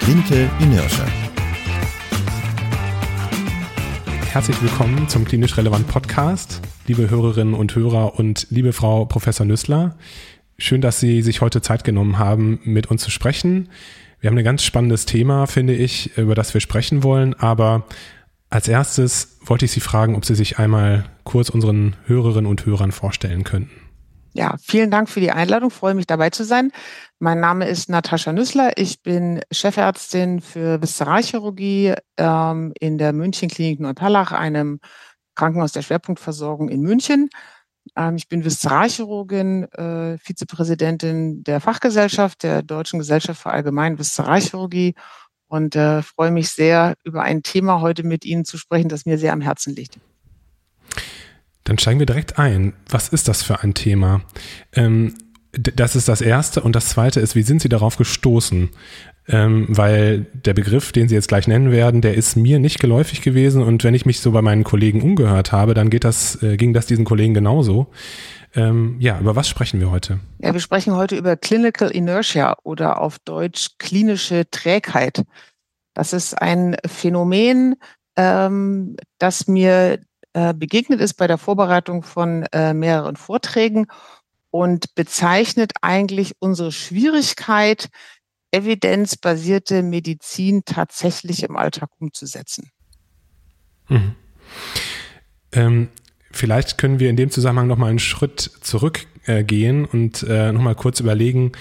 Clinical Inertia. Herzlich willkommen zum Klinisch Relevant Podcast, liebe Hörerinnen und Hörer und liebe Frau Professor Nüssler. Schön, dass Sie sich heute Zeit genommen haben, mit uns zu sprechen. Wir haben ein ganz spannendes Thema, finde ich, über das wir sprechen wollen. Aber als erstes wollte ich Sie fragen, ob Sie sich einmal kurz unseren Hörerinnen und Hörern vorstellen könnten. Ja, vielen Dank für die Einladung. freue mich dabei zu sein. Mein Name ist Natascha Nüssler. Ich bin Chefärztin für Viszeralchirurgie ähm, in der München Klinik Neuperlach, einem Krankenhaus der Schwerpunktversorgung in München. Ähm, ich bin Viszeralchirurgin, äh, Vizepräsidentin der Fachgesellschaft der Deutschen Gesellschaft für Allgemein Viszeralchirurgie und äh, freue mich sehr, über ein Thema heute mit Ihnen zu sprechen, das mir sehr am Herzen liegt. Dann steigen wir direkt ein. Was ist das für ein Thema? Ähm, das ist das Erste. Und das Zweite ist, wie sind Sie darauf gestoßen? ähm, weil der Begriff, den Sie jetzt gleich nennen werden, der ist mir nicht geläufig gewesen und wenn ich mich so bei meinen Kollegen umgehört habe, dann geht das, äh, ging das diesen Kollegen genauso. Ähm, ja, über was sprechen wir heute? Ja, wir sprechen heute über Clinical Inertia oder auf Deutsch klinische Trägheit. Das ist ein Phänomen, ähm, das mir äh, begegnet ist bei der Vorbereitung von äh, mehreren Vorträgen und bezeichnet eigentlich unsere Schwierigkeit, evidenzbasierte Medizin tatsächlich im Alltag umzusetzen. Mhm. Ähm, vielleicht können wir in dem Zusammenhang noch mal einen Schritt zurückgehen äh, und äh, noch mal kurz überlegen,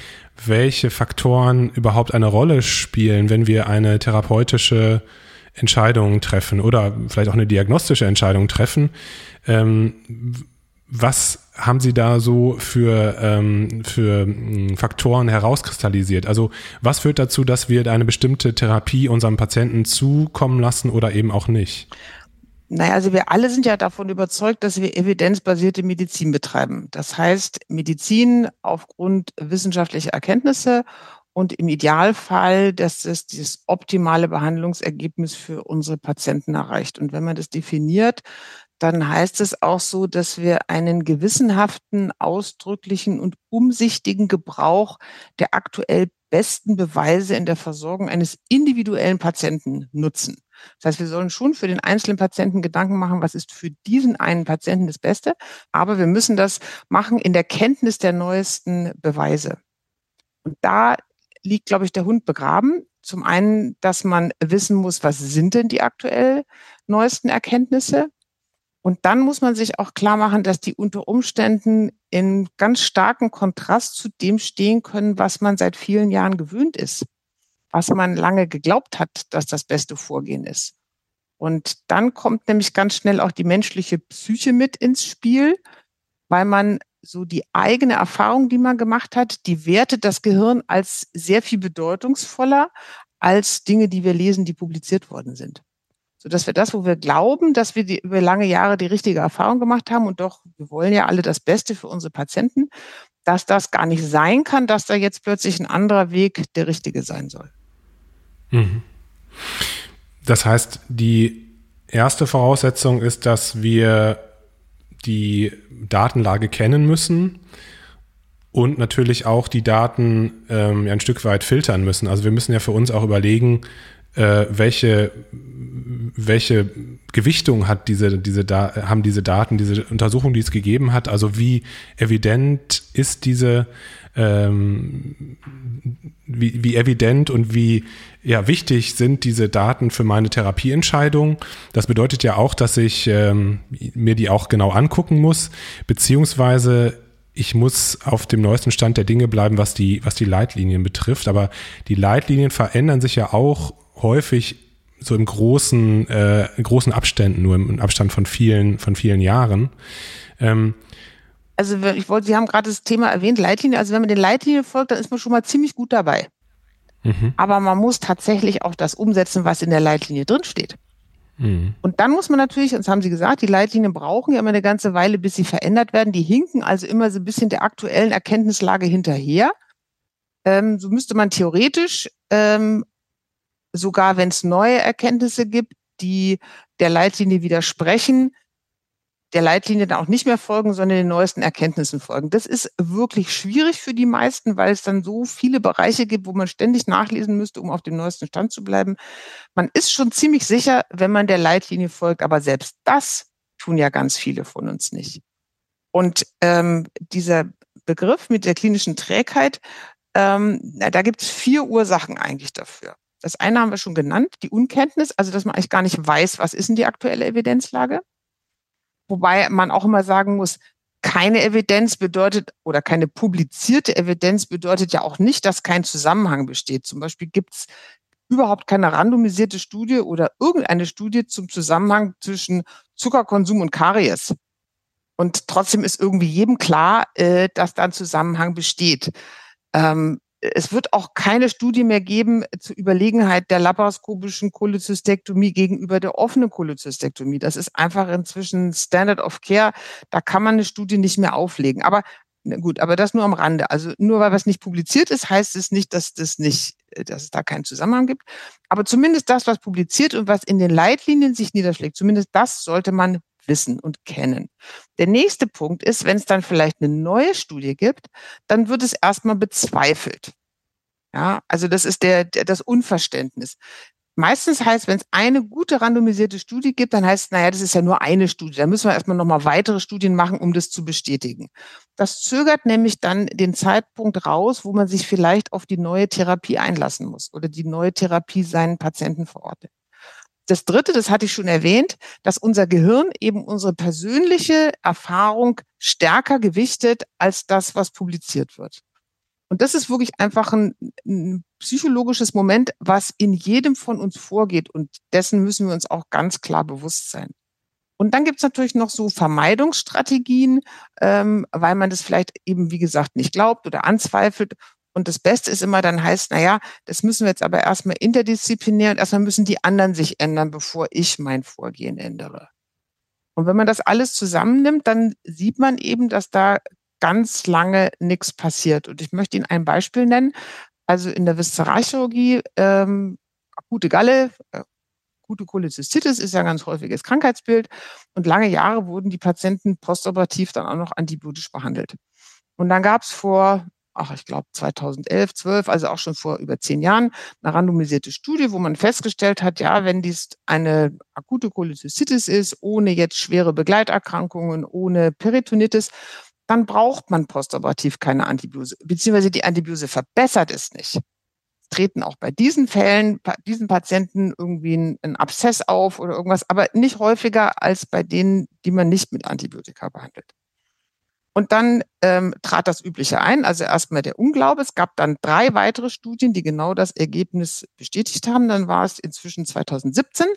welche Faktoren überhaupt eine Rolle spielen, wenn wir eine therapeutische Entscheidung treffen oder vielleicht auch eine diagnostische Entscheidung treffen. Ähm, was haben Sie da so für, ähm, für hm, Faktoren herauskristallisiert? Also was führt dazu, dass wir eine bestimmte Therapie unserem Patienten zukommen lassen oder eben auch nicht? Naja, also wir alle sind ja davon überzeugt, dass wir evidenzbasierte Medizin betreiben. Das heißt, Medizin aufgrund wissenschaftlicher Erkenntnisse und im Idealfall, dass es dieses optimale Behandlungsergebnis für unsere Patienten erreicht. Und wenn man das definiert, dann heißt es auch so, dass wir einen gewissenhaften, ausdrücklichen und umsichtigen Gebrauch der aktuell besten Beweise in der Versorgung eines individuellen Patienten nutzen. Das heißt, wir sollen schon für den einzelnen Patienten Gedanken machen, was ist für diesen einen Patienten das Beste, aber wir müssen das machen in der Kenntnis der neuesten Beweise. Und da liegt, glaube ich, der Hund begraben. Zum einen, dass man wissen muss, was sind denn die aktuell neuesten Erkenntnisse? Und dann muss man sich auch klar machen, dass die unter Umständen in ganz starkem Kontrast zu dem stehen können, was man seit vielen Jahren gewöhnt ist, was man lange geglaubt hat, dass das beste Vorgehen ist. Und dann kommt nämlich ganz schnell auch die menschliche Psyche mit ins Spiel, weil man so die eigene Erfahrung, die man gemacht hat, die wertet das Gehirn als sehr viel bedeutungsvoller als Dinge, die wir lesen, die publiziert worden sind so dass wir das, wo wir glauben, dass wir die, über lange Jahre die richtige Erfahrung gemacht haben und doch, wir wollen ja alle das Beste für unsere Patienten, dass das gar nicht sein kann, dass da jetzt plötzlich ein anderer Weg der richtige sein soll. Mhm. Das heißt, die erste Voraussetzung ist, dass wir die Datenlage kennen müssen und natürlich auch die Daten ähm, ein Stück weit filtern müssen. Also wir müssen ja für uns auch überlegen, äh, welche, welche Gewichtung hat diese, diese da haben diese Daten, diese Untersuchung, die es gegeben hat, also wie evident ist diese ähm, wie, wie evident und wie ja, wichtig sind diese Daten für meine Therapieentscheidung. Das bedeutet ja auch, dass ich ähm, mir die auch genau angucken muss, beziehungsweise ich muss auf dem neuesten Stand der Dinge bleiben, was die, was die Leitlinien betrifft. Aber die Leitlinien verändern sich ja auch häufig so im großen, äh, großen Abständen, nur im Abstand von vielen, von vielen Jahren. Ähm, also ich wollte, Sie haben gerade das Thema erwähnt, Leitlinie. Also wenn man den Leitlinien folgt, dann ist man schon mal ziemlich gut dabei. Mhm. Aber man muss tatsächlich auch das umsetzen, was in der Leitlinie drinsteht. Mhm. Und dann muss man natürlich, und das haben Sie gesagt, die Leitlinien brauchen ja immer eine ganze Weile, bis sie verändert werden. Die hinken also immer so ein bisschen der aktuellen Erkenntnislage hinterher. Ähm, so müsste man theoretisch, ähm, sogar wenn es neue Erkenntnisse gibt, die der Leitlinie widersprechen, der Leitlinie dann auch nicht mehr folgen, sondern den neuesten Erkenntnissen folgen. Das ist wirklich schwierig für die meisten, weil es dann so viele Bereiche gibt, wo man ständig nachlesen müsste, um auf dem neuesten Stand zu bleiben. Man ist schon ziemlich sicher, wenn man der Leitlinie folgt, aber selbst das tun ja ganz viele von uns nicht. Und ähm, dieser Begriff mit der klinischen Trägheit, ähm, na, da gibt es vier Ursachen eigentlich dafür. Das eine haben wir schon genannt, die Unkenntnis, also dass man eigentlich gar nicht weiß, was ist denn die aktuelle Evidenzlage. Wobei man auch immer sagen muss, keine Evidenz bedeutet oder keine publizierte Evidenz bedeutet ja auch nicht, dass kein Zusammenhang besteht. Zum Beispiel gibt es überhaupt keine randomisierte Studie oder irgendeine Studie zum Zusammenhang zwischen Zuckerkonsum und Karies. Und trotzdem ist irgendwie jedem klar, äh, dass da ein Zusammenhang besteht. Ähm, es wird auch keine Studie mehr geben zur Überlegenheit der laparoskopischen Cholecystektomie gegenüber der offenen Cholecystektomie. Das ist einfach inzwischen Standard of Care. Da kann man eine Studie nicht mehr auflegen. Aber gut, aber das nur am Rande. Also nur weil was nicht publiziert ist, heißt es nicht, dass das nicht, dass es da keinen Zusammenhang gibt. Aber zumindest das, was publiziert und was in den Leitlinien sich niederschlägt, zumindest das sollte man wissen und kennen. Der nächste Punkt ist, wenn es dann vielleicht eine neue Studie gibt, dann wird es erstmal bezweifelt. Ja, also das ist der, der das Unverständnis. Meistens heißt, wenn es eine gute randomisierte Studie gibt, dann heißt es, naja, das ist ja nur eine Studie. Da müssen wir erstmal nochmal weitere Studien machen, um das zu bestätigen. Das zögert nämlich dann den Zeitpunkt raus, wo man sich vielleicht auf die neue Therapie einlassen muss oder die neue Therapie seinen Patienten verortet. Das Dritte, das hatte ich schon erwähnt, dass unser Gehirn eben unsere persönliche Erfahrung stärker gewichtet als das, was publiziert wird. Und das ist wirklich einfach ein, ein, psychologisches Moment, was in jedem von uns vorgeht. Und dessen müssen wir uns auch ganz klar bewusst sein. Und dann gibt es natürlich noch so Vermeidungsstrategien, ähm, weil man das vielleicht eben, wie gesagt, nicht glaubt oder anzweifelt. Und das Beste ist immer dann heißt, na ja, das müssen wir jetzt aber erstmal interdisziplinär und erstmal müssen die anderen sich ändern, bevor ich mein Vorgehen ändere. Und wenn man das alles zusammennimmt, dann sieht man eben, dass da ganz lange nichts passiert. Und ich möchte Ihnen ein Beispiel nennen. Also in der Viszeralchirurgie, ähm, akute Galle, äh, akute Cholecystitis ist ja ein ganz häufiges Krankheitsbild. Und lange Jahre wurden die Patienten postoperativ dann auch noch antibiotisch behandelt. Und dann gab es vor ach, ich glaube 2011, 12, also auch schon vor über zehn Jahren, eine randomisierte Studie, wo man festgestellt hat, ja, wenn dies eine akute Cholecystitis ist, ohne jetzt schwere Begleiterkrankungen, ohne Peritonitis, dann braucht man postoperativ keine Antibiose, beziehungsweise die Antibiose verbessert es nicht. Treten auch bei diesen Fällen, bei diesen Patienten irgendwie ein, ein Abszess auf oder irgendwas, aber nicht häufiger als bei denen, die man nicht mit Antibiotika behandelt. Und dann ähm, trat das Übliche ein, also erstmal der Unglaube. Es gab dann drei weitere Studien, die genau das Ergebnis bestätigt haben. Dann war es inzwischen 2017.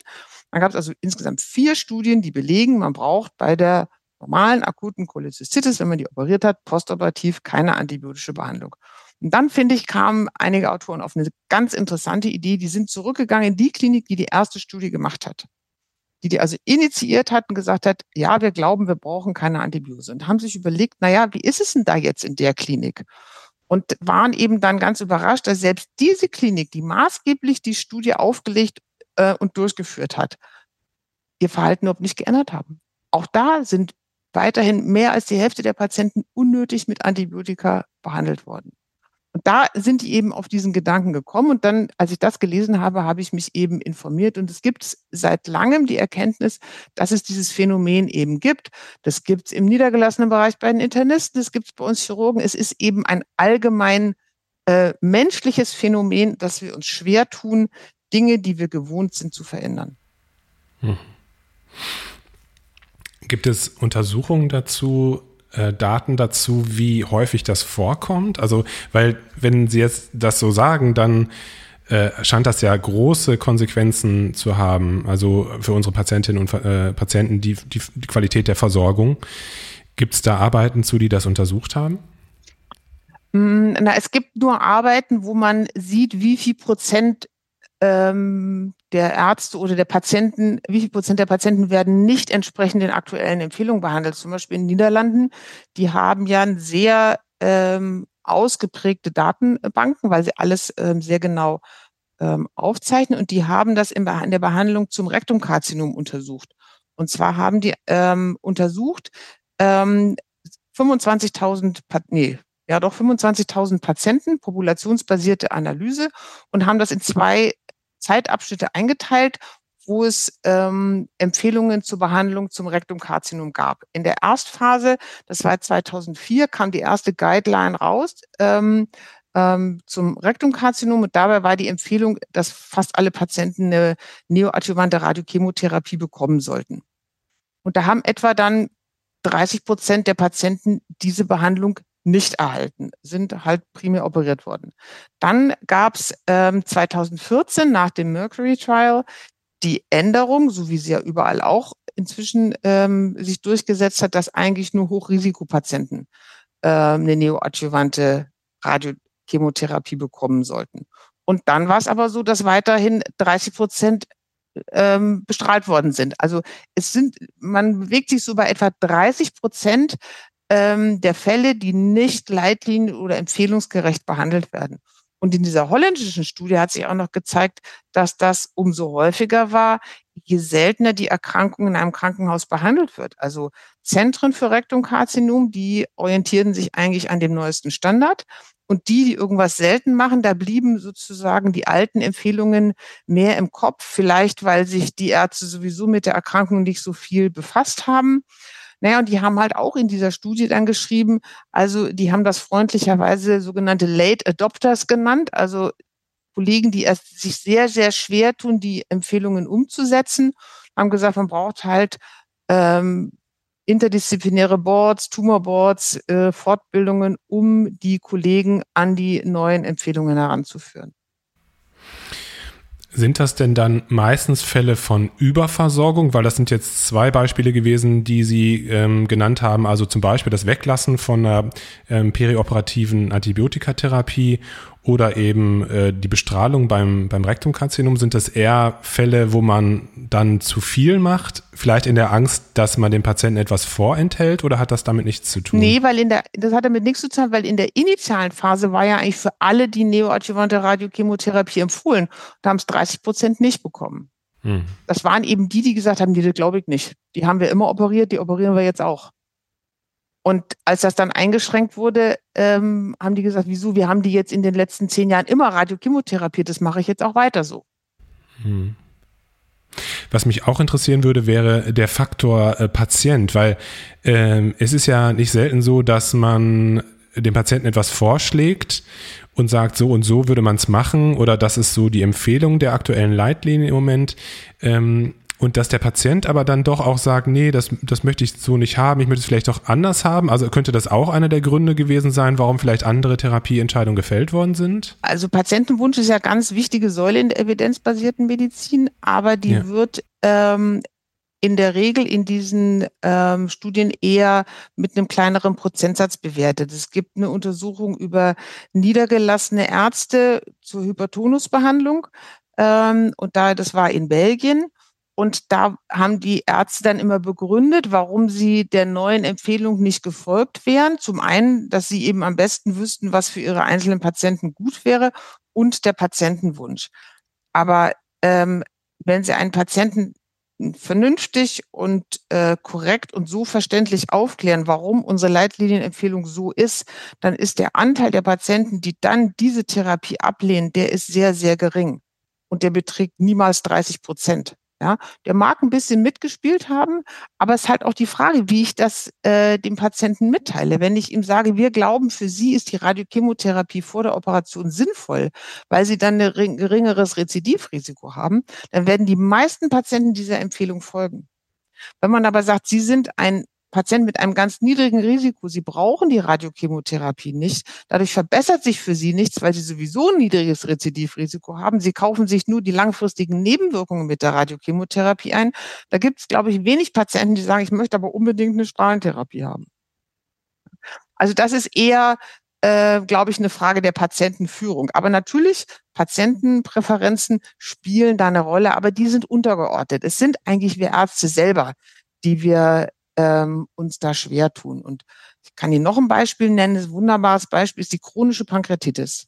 Dann gab es also insgesamt vier Studien, die belegen, man braucht bei der normalen akuten Cholecystitis, wenn man die operiert hat, postoperativ keine antibiotische Behandlung. Und dann, finde ich, kamen einige Autoren auf eine ganz interessante Idee. Die sind zurückgegangen in die Klinik, die die erste Studie gemacht hat die die also initiiert hat und gesagt hat, ja, wir glauben, wir brauchen keine Antibiose. Und haben sich überlegt, na ja, wie ist es denn da jetzt in der Klinik? Und waren eben dann ganz überrascht, dass selbst diese Klinik, die maßgeblich die Studie aufgelegt äh, und durchgeführt hat, ihr Verhalten überhaupt nicht geändert haben. Auch da sind weiterhin mehr als die Hälfte der Patienten unnötig mit Antibiotika behandelt worden. Und da sind die eben auf diesen Gedanken gekommen. Und dann, als ich das gelesen habe, habe ich mich eben informiert. Und es gibt seit langem die Erkenntnis, dass es dieses Phänomen eben gibt. Das gibt es im niedergelassenen Bereich bei den Internisten, das gibt es bei uns Chirurgen. Es ist eben ein allgemein äh, menschliches Phänomen, dass wir uns schwer tun, Dinge, die wir gewohnt sind, zu verändern. Hm. Gibt es Untersuchungen dazu, äh, Daten dazu, wie häufig das vorkommt? Also, weil wenn Sie jetzt das so sagen, dann äh, scheint das ja große Konsequenzen zu haben, also für unsere Patientinnen und äh, Patienten, die, die, die Qualität der Versorgung. Gibt es da Arbeiten zu, die das untersucht haben? Hm, na, es gibt nur Arbeiten, wo man sieht, wie viel Prozent ähm, der Ärzte oder der Patienten, wie viel Prozent der Patienten werden nicht entsprechend den aktuellen Empfehlungen behandelt. Zum Beispiel in den Niederlanden, die haben ja ein sehr ähm, ausgeprägte Datenbanken, weil sie alles ähm, sehr genau ähm, aufzeichnen und die haben das in, in der Behandlung zum Rektumkarzinom untersucht. Und zwar haben die ähm, untersucht ähm, 25.000, nee, ja doch 25.000 Patienten, populationsbasierte Analyse und haben das in zwei Zeitabschnitte eingeteilt, wo es ähm, Empfehlungen zur Behandlung zum Rektumkarzinom gab. In der Erstphase, das war 2004, kam die erste Guideline raus ähm, ähm, zum Rektumkarzinom und dabei war die Empfehlung, dass fast alle Patienten eine neoadjuvante Radiochemotherapie bekommen sollten. Und da haben etwa dann 30 Prozent der Patienten diese Behandlung nicht erhalten, sind halt primär operiert worden. Dann gab es ähm, 2014 nach dem Mercury Trial die Änderung, so wie sie ja überall auch inzwischen ähm, sich durchgesetzt hat, dass eigentlich nur Hochrisikopatienten äh, eine neoadjuvante Radiochemotherapie bekommen sollten. Und dann war es aber so, dass weiterhin 30 Prozent ähm, bestrahlt worden sind. Also es sind, man bewegt sich so bei etwa 30 Prozent ähm, der Fälle, die nicht leitlinien- oder empfehlungsgerecht behandelt werden. Und in dieser holländischen Studie hat sich auch noch gezeigt, dass das umso häufiger war, je seltener die Erkrankung in einem Krankenhaus behandelt wird. Also Zentren für Rektumkarzinom, die orientierten sich eigentlich an dem neuesten Standard. Und die, die irgendwas selten machen, da blieben sozusagen die alten Empfehlungen mehr im Kopf, vielleicht weil sich die Ärzte sowieso mit der Erkrankung nicht so viel befasst haben. Naja, und die haben halt auch in dieser Studie dann geschrieben, also die haben das freundlicherweise sogenannte Late Adopters genannt, also Kollegen, die erst sich sehr, sehr schwer tun, die Empfehlungen umzusetzen, haben gesagt, man braucht halt ähm, interdisziplinäre Boards, Tumorboards, äh, Fortbildungen, um die Kollegen an die neuen Empfehlungen heranzuführen. Sind das denn dann meistens Fälle von Überversorgung? Weil das sind jetzt zwei Beispiele gewesen, die Sie ähm, genannt haben. Also zum Beispiel das Weglassen von einer ähm, perioperativen Antibiotikatherapie oder eben äh, die Bestrahlung beim, beim Rektumkarzinom, sind das eher Fälle, wo man dann zu viel macht, vielleicht in der Angst, dass man dem Patienten etwas vorenthält oder hat das damit nichts zu tun? Nee, weil in der, das hat damit nichts zu tun, weil in der initialen Phase war ja eigentlich für alle die neoadjuvante Radiochemotherapie empfohlen. Da haben es 30 Prozent nicht bekommen. Hm. Das waren eben die, die gesagt haben, die das glaube ich nicht. Die haben wir immer operiert, die operieren wir jetzt auch. Und als das dann eingeschränkt wurde, ähm, haben die gesagt, wieso, wir haben die jetzt in den letzten zehn Jahren immer Radiochemotherapie, das mache ich jetzt auch weiter so. Hm. Was mich auch interessieren würde, wäre der Faktor äh, Patient, weil ähm, es ist ja nicht selten so, dass man dem Patienten etwas vorschlägt und sagt, so und so würde man es machen oder das ist so die Empfehlung der aktuellen Leitlinie im Moment. Ähm, und dass der Patient aber dann doch auch sagt, nee, das, das möchte ich so nicht haben, ich möchte es vielleicht auch anders haben. Also könnte das auch einer der Gründe gewesen sein, warum vielleicht andere Therapieentscheidungen gefällt worden sind? Also Patientenwunsch ist ja ganz wichtige Säule in der evidenzbasierten Medizin, aber die ja. wird ähm, in der Regel in diesen ähm, Studien eher mit einem kleineren Prozentsatz bewertet. Es gibt eine Untersuchung über niedergelassene Ärzte zur Hypertonusbehandlung. Ähm, und da, das war in Belgien. Und da haben die Ärzte dann immer begründet, warum sie der neuen Empfehlung nicht gefolgt wären. Zum einen, dass sie eben am besten wüssten, was für ihre einzelnen Patienten gut wäre und der Patientenwunsch. Aber ähm, wenn Sie einen Patienten vernünftig und äh, korrekt und so verständlich aufklären, warum unsere Leitlinienempfehlung so ist, dann ist der Anteil der Patienten, die dann diese Therapie ablehnen, der ist sehr, sehr gering. Und der beträgt niemals 30 Prozent. Ja, der mag ein bisschen mitgespielt haben, aber es ist halt auch die Frage, wie ich das äh, dem Patienten mitteile. Wenn ich ihm sage, wir glauben, für Sie ist die Radiochemotherapie vor der Operation sinnvoll, weil Sie dann ein geringeres Rezidivrisiko haben, dann werden die meisten Patienten dieser Empfehlung folgen. Wenn man aber sagt, Sie sind ein Patienten mit einem ganz niedrigen Risiko, sie brauchen die Radiochemotherapie nicht. Dadurch verbessert sich für sie nichts, weil sie sowieso ein niedriges Rezidivrisiko haben. Sie kaufen sich nur die langfristigen Nebenwirkungen mit der Radiochemotherapie ein. Da gibt es, glaube ich, wenig Patienten, die sagen, ich möchte aber unbedingt eine Strahlentherapie haben. Also das ist eher äh, glaube ich, eine Frage der Patientenführung. Aber natürlich, Patientenpräferenzen spielen da eine Rolle, aber die sind untergeordnet. Es sind eigentlich wir Ärzte selber, die wir ähm, uns da schwer tun. Und ich kann Ihnen noch ein Beispiel nennen. Ein wunderbares Beispiel ist die chronische Pankreatitis.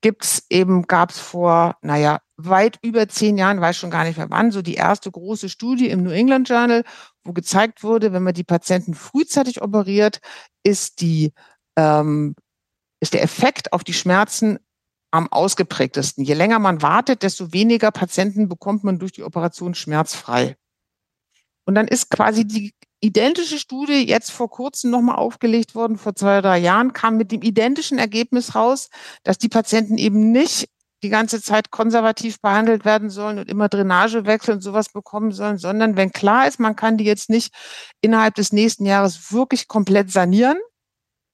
Gibt's eben, gab's vor, naja, weit über zehn Jahren, weiß schon gar nicht mehr wann, so die erste große Studie im New England Journal, wo gezeigt wurde, wenn man die Patienten frühzeitig operiert, ist die ähm, ist der Effekt auf die Schmerzen am ausgeprägtesten. Je länger man wartet, desto weniger Patienten bekommt man durch die Operation schmerzfrei. Und dann ist quasi die identische Studie jetzt vor kurzem nochmal aufgelegt worden, vor zwei, drei Jahren, kam mit dem identischen Ergebnis raus, dass die Patienten eben nicht die ganze Zeit konservativ behandelt werden sollen und immer Drainagewechsel und sowas bekommen sollen, sondern wenn klar ist, man kann die jetzt nicht innerhalb des nächsten Jahres wirklich komplett sanieren,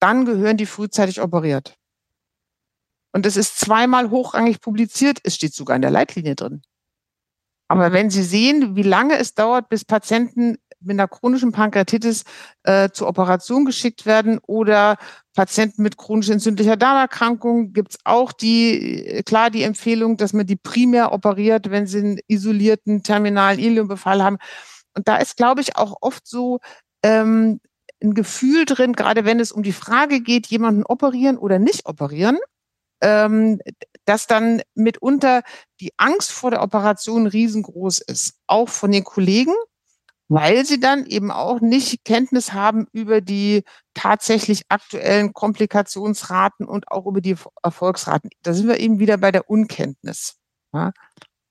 dann gehören die frühzeitig operiert. Und es ist zweimal hochrangig publiziert, es steht sogar in der Leitlinie drin. Aber wenn Sie sehen, wie lange es dauert, bis Patienten mit einer chronischen Pankreatitis äh, zur Operation geschickt werden oder Patienten mit chronisch entzündlicher Darmerkrankung gibt es auch die, klar die Empfehlung, dass man die primär operiert, wenn sie einen isolierten terminalen Iliumbefall haben. Und da ist, glaube ich, auch oft so, ähm, ein Gefühl drin, gerade wenn es um die Frage geht, jemanden operieren oder nicht operieren, ähm, dass dann mitunter die Angst vor der Operation riesengroß ist, auch von den Kollegen, weil sie dann eben auch nicht Kenntnis haben über die tatsächlich aktuellen Komplikationsraten und auch über die Erfolgsraten. Da sind wir eben wieder bei der Unkenntnis. Ja.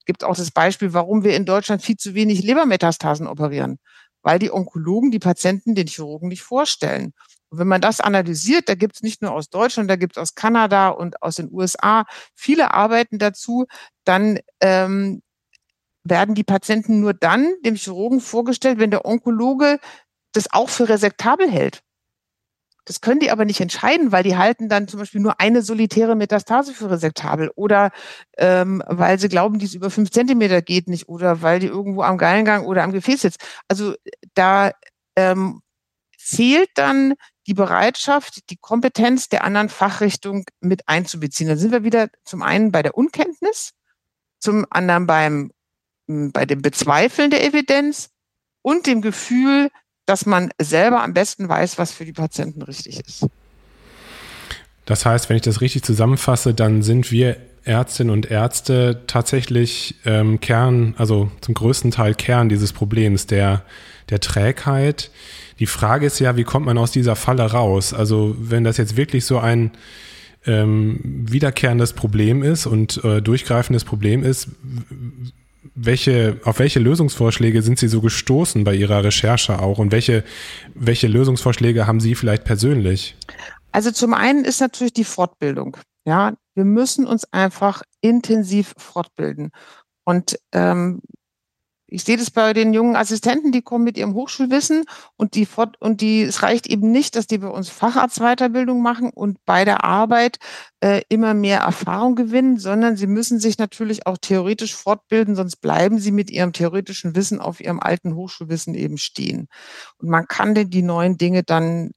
Gibt auch das Beispiel, warum wir in Deutschland viel zu wenig Lebermetastasen operieren weil die Onkologen die Patienten den Chirurgen nicht vorstellen. Und wenn man das analysiert, da gibt es nicht nur aus Deutschland, da gibt es aus Kanada und aus den USA viele Arbeiten dazu, dann ähm, werden die Patienten nur dann dem Chirurgen vorgestellt, wenn der Onkologe das auch für resektabel hält. Das können die aber nicht entscheiden, weil die halten dann zum Beispiel nur eine solitäre Metastase für resektabel oder ähm, weil sie glauben, die es über fünf Zentimeter geht nicht oder weil die irgendwo am Gallengang oder am Gefäß sitzt. Also da ähm, fehlt dann die Bereitschaft, die Kompetenz der anderen Fachrichtung mit einzubeziehen. Dann sind wir wieder zum einen bei der Unkenntnis, zum anderen beim, bei dem Bezweifeln der Evidenz und dem Gefühl, dass man selber am besten weiß, was für die Patienten richtig ist. Das heißt, wenn ich das richtig zusammenfasse, dann sind wir Ärztinnen und Ärzte tatsächlich ähm, Kern, also zum größten Teil Kern dieses Problems der, der Trägheit. Die Frage ist ja, wie kommt man aus dieser Falle raus? Also wenn das jetzt wirklich so ein ähm, wiederkehrendes Problem ist und äh, durchgreifendes Problem ist, welche, auf welche Lösungsvorschläge sind Sie so gestoßen bei Ihrer Recherche auch und welche, welche Lösungsvorschläge haben Sie vielleicht persönlich? Also zum einen ist natürlich die Fortbildung. Ja, wir müssen uns einfach intensiv fortbilden. Und ähm, ich sehe das bei den jungen Assistenten, die kommen mit ihrem Hochschulwissen und die und die es reicht eben nicht, dass die bei uns Facharztweiterbildung machen und bei der Arbeit äh, immer mehr Erfahrung gewinnen, sondern sie müssen sich natürlich auch theoretisch fortbilden, sonst bleiben sie mit ihrem theoretischen Wissen auf ihrem alten Hochschulwissen eben stehen. Und man kann denn die neuen Dinge dann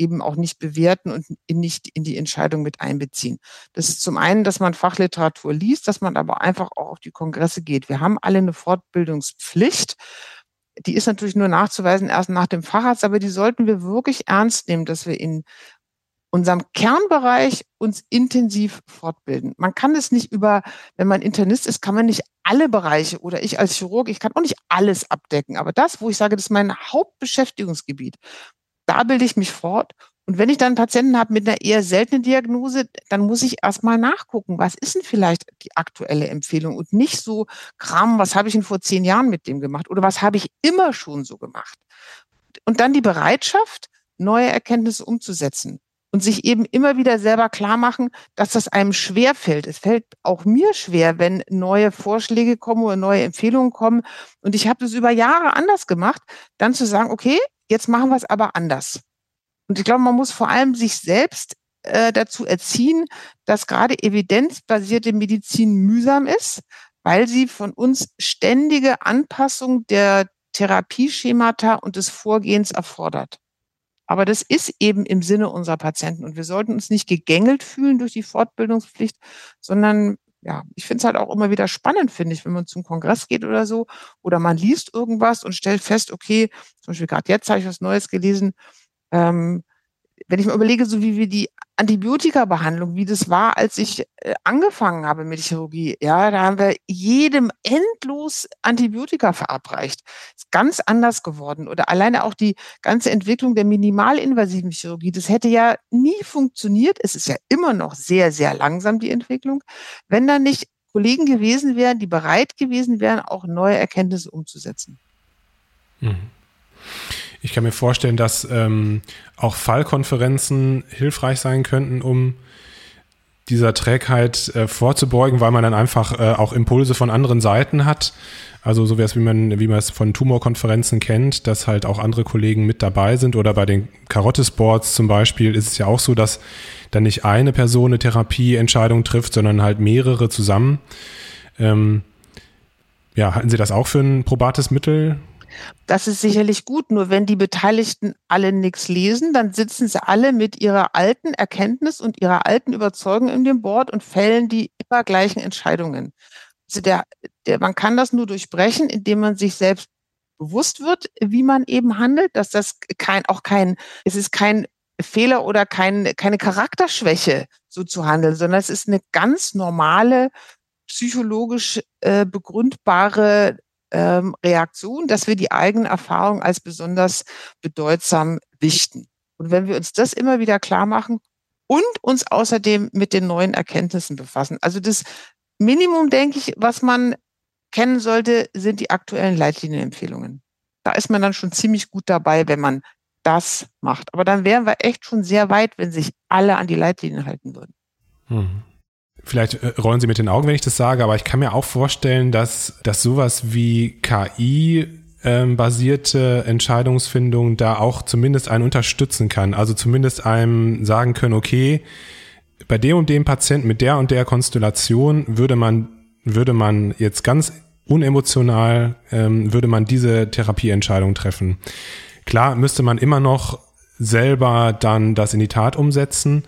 eben auch nicht bewerten und nicht in die Entscheidung mit einbeziehen. Das ist zum einen, dass man Fachliteratur liest, dass man aber einfach auch auf die Kongresse geht. Wir haben alle eine Fortbildungspflicht. Die ist natürlich nur nachzuweisen erst nach dem Facharzt, aber die sollten wir wirklich ernst nehmen, dass wir in unserem Kernbereich uns intensiv fortbilden. Man kann es nicht über, wenn man Internist ist, kann man nicht alle Bereiche oder ich als Chirurg, ich kann auch nicht alles abdecken. Aber das, wo ich sage, das ist mein Hauptbeschäftigungsgebiet, da bilde ich mich fort. Und wenn ich dann Patienten habe mit einer eher seltenen Diagnose, dann muss ich erstmal nachgucken, was ist denn vielleicht die aktuelle Empfehlung und nicht so Kram, was habe ich denn vor zehn Jahren mit dem gemacht oder was habe ich immer schon so gemacht. Und dann die Bereitschaft, neue Erkenntnisse umzusetzen und sich eben immer wieder selber klar machen, dass das einem schwer fällt. Es fällt auch mir schwer, wenn neue Vorschläge kommen oder neue Empfehlungen kommen. Und ich habe das über Jahre anders gemacht, dann zu sagen, okay, Jetzt machen wir es aber anders. Und ich glaube, man muss vor allem sich selbst äh, dazu erziehen, dass gerade evidenzbasierte Medizin mühsam ist, weil sie von uns ständige Anpassung der Therapieschemata und des Vorgehens erfordert. Aber das ist eben im Sinne unserer Patienten. Und wir sollten uns nicht gegängelt fühlen durch die Fortbildungspflicht, sondern ja, ich finde es halt auch immer wieder spannend, finde ich, wenn man zum Kongress geht oder so, oder man liest irgendwas und stellt fest, okay, zum Beispiel gerade jetzt habe ich was Neues gelesen, ähm, wenn ich mir überlege, so wie wir die Antibiotika-Behandlung, wie das war, als ich äh, angefangen habe mit Chirurgie, ja, da haben wir jedem endlos Antibiotika verabreicht. Ist ganz anders geworden. Oder alleine auch die ganze Entwicklung der minimalinvasiven Chirurgie, das hätte ja nie funktioniert. Es ist ja immer noch sehr, sehr langsam, die Entwicklung, wenn da nicht Kollegen gewesen wären, die bereit gewesen wären, auch neue Erkenntnisse umzusetzen. Mhm. Ich kann mir vorstellen, dass ähm, auch Fallkonferenzen hilfreich sein könnten, um dieser Trägheit äh, vorzubeugen, weil man dann einfach äh, auch Impulse von anderen Seiten hat. Also so wie man, wie man es von Tumorkonferenzen kennt, dass halt auch andere Kollegen mit dabei sind. Oder bei den Karottesboards zum Beispiel ist es ja auch so, dass dann nicht eine Person eine Therapieentscheidung trifft, sondern halt mehrere zusammen. Ähm, ja, halten Sie das auch für ein probates Mittel? Das ist sicherlich gut, nur wenn die Beteiligten alle nichts lesen, dann sitzen sie alle mit ihrer alten Erkenntnis und ihrer alten Überzeugung in dem Board und fällen die immer gleichen Entscheidungen. Also der, der, man kann das nur durchbrechen, indem man sich selbst bewusst wird, wie man eben handelt, dass das kein, auch kein, es ist kein Fehler oder kein, keine Charakterschwäche, so zu handeln, sondern es ist eine ganz normale, psychologisch äh, begründbare ähm, Reaktion, dass wir die eigene Erfahrung als besonders bedeutsam wichten. Und wenn wir uns das immer wieder klar machen und uns außerdem mit den neuen Erkenntnissen befassen. Also das Minimum, denke ich, was man kennen sollte, sind die aktuellen Leitlinienempfehlungen. Da ist man dann schon ziemlich gut dabei, wenn man das macht. Aber dann wären wir echt schon sehr weit, wenn sich alle an die Leitlinien halten würden. Hm. Vielleicht äh, rollen Sie mit den Augen, wenn ich das sage, aber ich kann mir auch vorstellen, dass, dass sowas wie KI ähm, basierte Entscheidungsfindung da auch zumindest einen unterstützen kann. Also zumindest einem sagen können, okay, bei dem und dem Patienten mit der und der Konstellation würde man, würde man jetzt ganz unemotional, ähm, würde man diese Therapieentscheidung treffen. Klar müsste man immer noch selber dann das in die Tat umsetzen,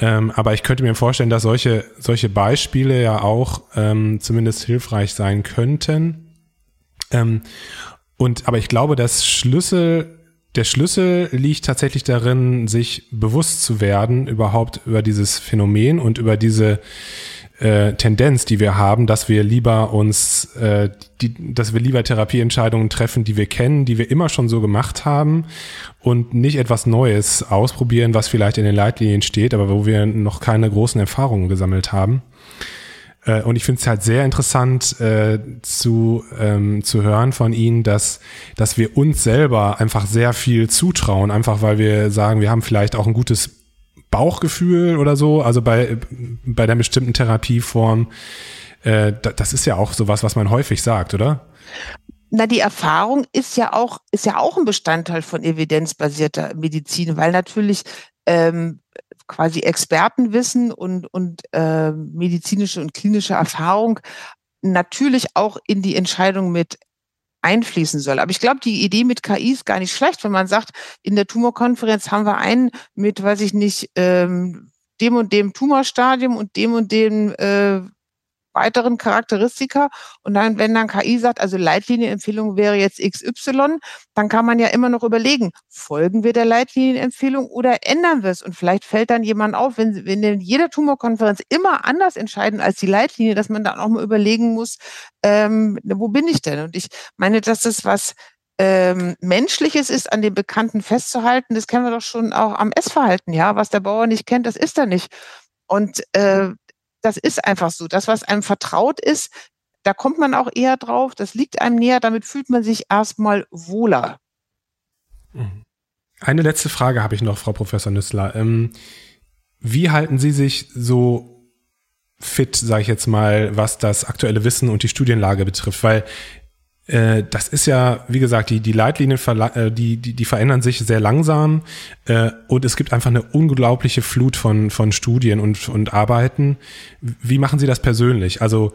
ähm, aber ich könnte mir vorstellen, dass solche, solche Beispiele ja auch ähm, zumindest hilfreich sein könnten. Ähm, und aber ich glaube, das Schlüssel, der Schlüssel liegt tatsächlich darin, sich bewusst zu werden überhaupt über dieses Phänomen und über diese äh, Tendenz, die wir haben, dass wir lieber uns, äh, die, dass wir lieber Therapieentscheidungen treffen, die wir kennen, die wir immer schon so gemacht haben und nicht etwas Neues ausprobieren, was vielleicht in den Leitlinien steht, aber wo wir noch keine großen Erfahrungen gesammelt haben. Äh, und ich finde es halt sehr interessant äh, zu, ähm, zu hören von Ihnen, dass, dass wir uns selber einfach sehr viel zutrauen, einfach weil wir sagen, wir haben vielleicht auch ein gutes Bauchgefühl oder so, also bei, bei der bestimmten Therapieform, äh, das ist ja auch sowas, was man häufig sagt, oder? Na, die Erfahrung ist ja auch, ist ja auch ein Bestandteil von evidenzbasierter Medizin, weil natürlich ähm, quasi Expertenwissen und, und äh, medizinische und klinische Erfahrung natürlich auch in die Entscheidung mit einfließen soll. Aber ich glaube, die Idee mit KI ist gar nicht schlecht, wenn man sagt, in der Tumorkonferenz haben wir einen mit, weiß ich nicht, ähm, dem und dem Tumorstadium und dem und dem äh, weiteren Charakteristika. Und dann, wenn dann KI sagt, also Leitlinienempfehlung wäre jetzt XY, dann kann man ja immer noch überlegen, folgen wir der Leitlinienempfehlung oder ändern wir es? Und vielleicht fällt dann jemand auf, wenn, wenn in jeder Tumorkonferenz immer anders entscheiden als die Leitlinie, dass man dann auch mal überlegen muss, ähm, wo bin ich denn? Und ich meine, dass das was ähm, Menschliches ist, an dem Bekannten festzuhalten, das kennen wir doch schon auch am Essverhalten, ja. Was der Bauer nicht kennt, das ist er nicht. Und äh, das ist einfach so. Das, was einem vertraut ist, da kommt man auch eher drauf, das liegt einem näher, damit fühlt man sich erstmal wohler. Mhm. Eine letzte Frage habe ich noch, Frau Professor Nüssler. Ähm, wie halten Sie sich so fit, sage ich jetzt mal, was das aktuelle Wissen und die Studienlage betrifft? Weil das ist ja, wie gesagt, die, die Leitlinien, äh, die, die, die verändern sich sehr langsam äh, und es gibt einfach eine unglaubliche Flut von, von Studien und, und Arbeiten. Wie machen Sie das persönlich? Also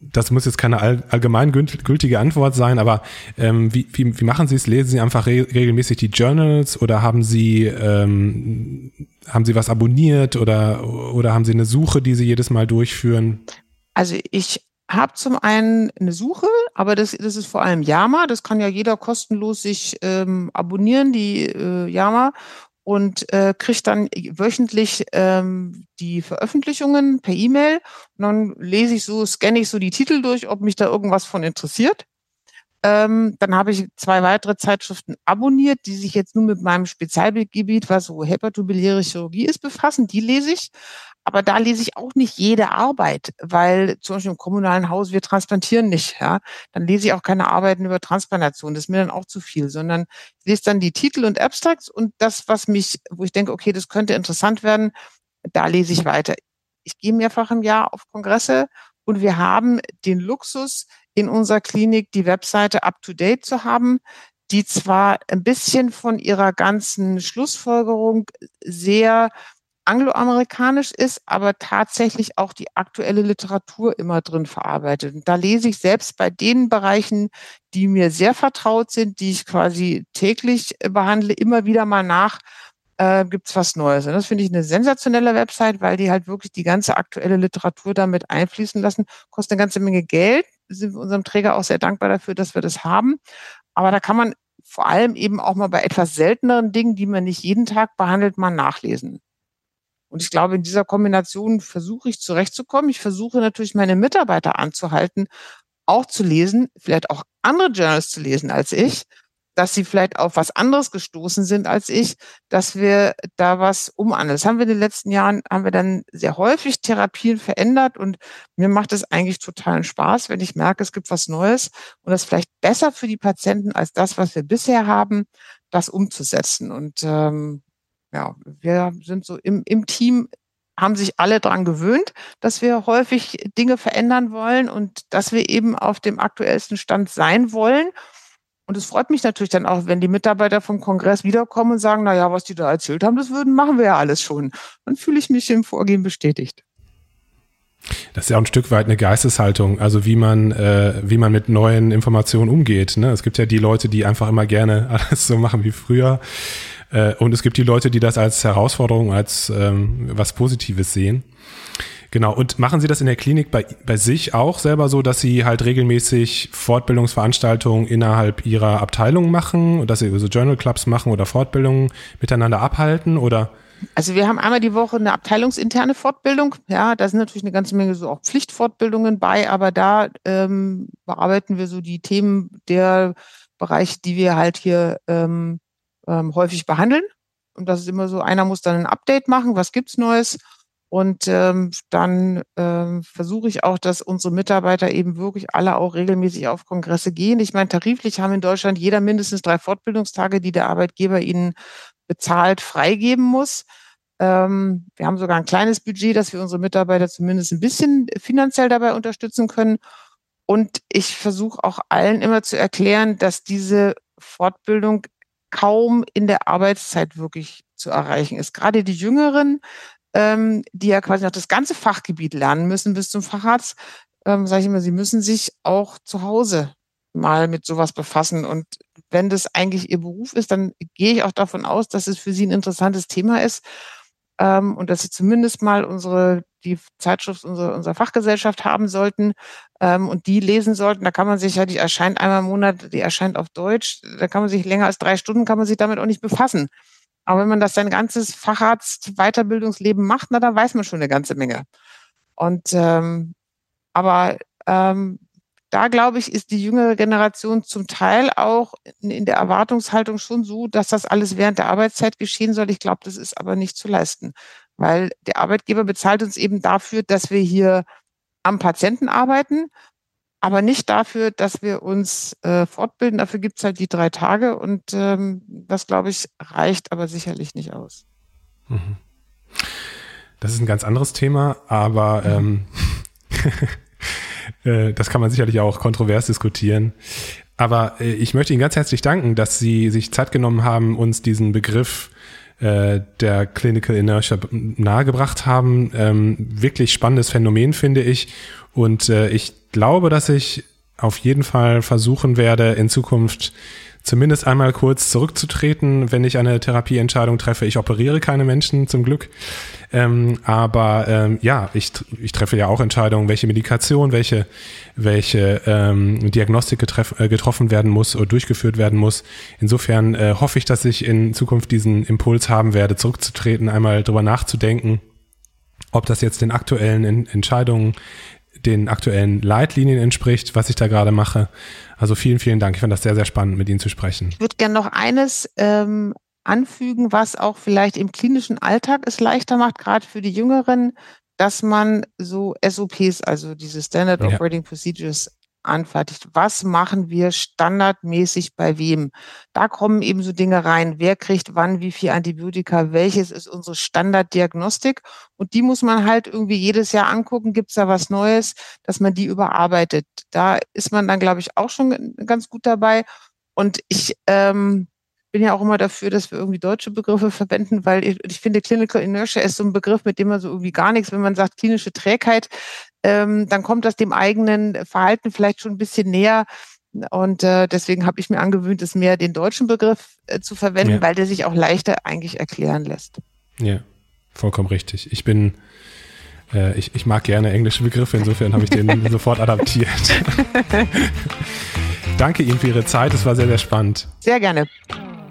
das muss jetzt keine all, allgemein gültige Antwort sein, aber ähm, wie, wie, wie machen Sie es? Lesen Sie einfach re regelmäßig die Journals oder haben Sie ähm, haben Sie was abonniert oder oder haben Sie eine Suche, die Sie jedes Mal durchführen? Also ich habe zum einen eine Suche, aber das, das ist vor allem Yama. Das kann ja jeder kostenlos sich ähm, abonnieren, die äh, Yama und äh, kriegt dann wöchentlich ähm, die Veröffentlichungen per E-Mail. Und dann lese ich so, scanne ich so die Titel durch, ob mich da irgendwas von interessiert. Ähm, dann habe ich zwei weitere Zeitschriften abonniert, die sich jetzt nur mit meinem Spezialgebiet, was so hepatobiliäre Chirurgie ist, befassen. Die lese ich. Aber da lese ich auch nicht jede Arbeit, weil zum Beispiel im kommunalen Haus wir transplantieren nicht. Ja, dann lese ich auch keine Arbeiten über Transplantation. Das ist mir dann auch zu viel, sondern ich lese dann die Titel und Abstracts und das, was mich, wo ich denke, okay, das könnte interessant werden, da lese ich weiter. Ich gehe mehrfach im Jahr auf Kongresse und wir haben den Luxus, in unserer Klinik die Webseite up to date zu haben, die zwar ein bisschen von ihrer ganzen Schlussfolgerung sehr angloamerikanisch ist, aber tatsächlich auch die aktuelle Literatur immer drin verarbeitet. Und da lese ich selbst bei den Bereichen, die mir sehr vertraut sind, die ich quasi täglich behandle, immer wieder mal nach, äh, gibt es was Neues. Und das finde ich eine sensationelle Website, weil die halt wirklich die ganze aktuelle Literatur damit einfließen lassen. Kostet eine ganze Menge Geld. Sind wir unserem Träger auch sehr dankbar dafür, dass wir das haben. Aber da kann man vor allem eben auch mal bei etwas selteneren Dingen, die man nicht jeden Tag behandelt, mal nachlesen. Und ich glaube, in dieser Kombination versuche ich zurechtzukommen. Ich versuche natürlich meine Mitarbeiter anzuhalten, auch zu lesen, vielleicht auch andere Journals zu lesen als ich, dass sie vielleicht auf was anderes gestoßen sind als ich, dass wir da was umandeln. Das haben wir in den letzten Jahren, haben wir dann sehr häufig Therapien verändert und mir macht es eigentlich totalen Spaß, wenn ich merke, es gibt was Neues und das vielleicht besser für die Patienten als das, was wir bisher haben, das umzusetzen. Und ähm, ja, wir sind so im, im Team haben sich alle daran gewöhnt, dass wir häufig Dinge verändern wollen und dass wir eben auf dem aktuellsten Stand sein wollen. Und es freut mich natürlich dann auch, wenn die Mitarbeiter vom Kongress wiederkommen und sagen, na ja, was die da erzählt haben, das würden, machen wir ja alles schon. Dann fühle ich mich im Vorgehen bestätigt. Das ist ja auch ein Stück weit eine Geisteshaltung, also wie man, äh, wie man mit neuen Informationen umgeht. Ne? Es gibt ja die Leute, die einfach immer gerne alles so machen wie früher. Äh, und es gibt die Leute, die das als Herausforderung, als ähm, was Positives sehen. Genau, und machen Sie das in der Klinik bei, bei sich auch selber so, dass Sie halt regelmäßig Fortbildungsveranstaltungen innerhalb Ihrer Abteilung machen und dass Sie so Journal Clubs machen oder Fortbildungen miteinander abhalten oder? Also wir haben einmal die Woche eine abteilungsinterne Fortbildung. Ja, da sind natürlich eine ganze Menge so auch Pflichtfortbildungen bei, aber da ähm, bearbeiten wir so die Themen der Bereiche, die wir halt hier ähm, ähm, häufig behandeln. Und das ist immer so, einer muss dann ein Update machen, was gibt's Neues? Und ähm, dann ähm, versuche ich auch, dass unsere Mitarbeiter eben wirklich alle auch regelmäßig auf Kongresse gehen. Ich meine, tariflich haben in Deutschland jeder mindestens drei Fortbildungstage, die der Arbeitgeber ihnen bezahlt freigeben muss. Ähm, wir haben sogar ein kleines Budget, dass wir unsere Mitarbeiter zumindest ein bisschen finanziell dabei unterstützen können. Und ich versuche auch allen immer zu erklären, dass diese Fortbildung kaum in der Arbeitszeit wirklich zu erreichen ist. Gerade die Jüngeren, ähm, die ja quasi noch das ganze Fachgebiet lernen müssen bis zum Facharzt, ähm, sage ich immer, sie müssen sich auch zu Hause mal mit sowas befassen. Und wenn das eigentlich ihr Beruf ist, dann gehe ich auch davon aus, dass es für sie ein interessantes Thema ist ähm, und dass sie zumindest mal unsere die Zeitschrift unserer, unserer Fachgesellschaft haben sollten ähm, und die lesen sollten. Da kann man sich ja, die erscheint einmal im Monat, die erscheint auf Deutsch, da kann man sich länger als drei Stunden, kann man sich damit auch nicht befassen. Aber wenn man das sein ganzes Facharzt-Weiterbildungsleben macht, na, dann weiß man schon eine ganze Menge. Und ähm, aber ähm, da glaube ich, ist die jüngere Generation zum Teil auch in der Erwartungshaltung schon so, dass das alles während der Arbeitszeit geschehen soll. Ich glaube, das ist aber nicht zu leisten weil der Arbeitgeber bezahlt uns eben dafür, dass wir hier am Patienten arbeiten, aber nicht dafür, dass wir uns äh, fortbilden. Dafür gibt es halt die drei Tage und ähm, das, glaube ich, reicht aber sicherlich nicht aus. Mhm. Das ist ein ganz anderes Thema, aber ähm, äh, das kann man sicherlich auch kontrovers diskutieren. Aber äh, ich möchte Ihnen ganz herzlich danken, dass Sie sich Zeit genommen haben, uns diesen Begriff äh, der Clinical Inertia nahegebracht haben. Ähm, wirklich spannendes Phänomen, finde ich. Und äh, ich glaube, dass ich auf jeden Fall versuchen werde, in Zukunft zumindest einmal kurz zurückzutreten, wenn ich eine Therapieentscheidung treffe. Ich operiere keine Menschen zum Glück. Ähm, aber ähm, ja, ich, ich treffe ja auch Entscheidungen, welche Medikation, welche, welche ähm, Diagnostik getreff, äh, getroffen werden muss oder durchgeführt werden muss. Insofern äh, hoffe ich, dass ich in Zukunft diesen Impuls haben werde, zurückzutreten, einmal drüber nachzudenken, ob das jetzt den aktuellen Entscheidungen den aktuellen Leitlinien entspricht, was ich da gerade mache. Also vielen, vielen Dank. Ich fand das sehr, sehr spannend, mit Ihnen zu sprechen. Ich würde gerne noch eines ähm, anfügen, was auch vielleicht im klinischen Alltag es leichter macht, gerade für die Jüngeren, dass man so SOPs, also diese Standard ja. Operating Procedures anfertigt. Was machen wir standardmäßig bei wem? Da kommen eben so Dinge rein. Wer kriegt wann wie viel Antibiotika? Welches ist unsere Standarddiagnostik? Und die muss man halt irgendwie jedes Jahr angucken. Gibt es da was Neues, dass man die überarbeitet? Da ist man dann, glaube ich, auch schon ganz gut dabei. Und ich ähm, bin ja auch immer dafür, dass wir irgendwie deutsche Begriffe verwenden, weil ich, ich, finde, Clinical Inertia ist so ein Begriff, mit dem man so irgendwie gar nichts, wenn man sagt klinische Trägheit, ähm, dann kommt das dem eigenen Verhalten vielleicht schon ein bisschen näher. Und äh, deswegen habe ich mir angewöhnt, es mehr den deutschen Begriff äh, zu verwenden, ja. weil der sich auch leichter eigentlich erklären lässt. Ja, vollkommen richtig. Ich bin, äh, ich, ich mag gerne englische Begriffe, insofern habe ich den sofort adaptiert. Danke Ihnen für Ihre Zeit, es war sehr, sehr spannend. Sehr gerne.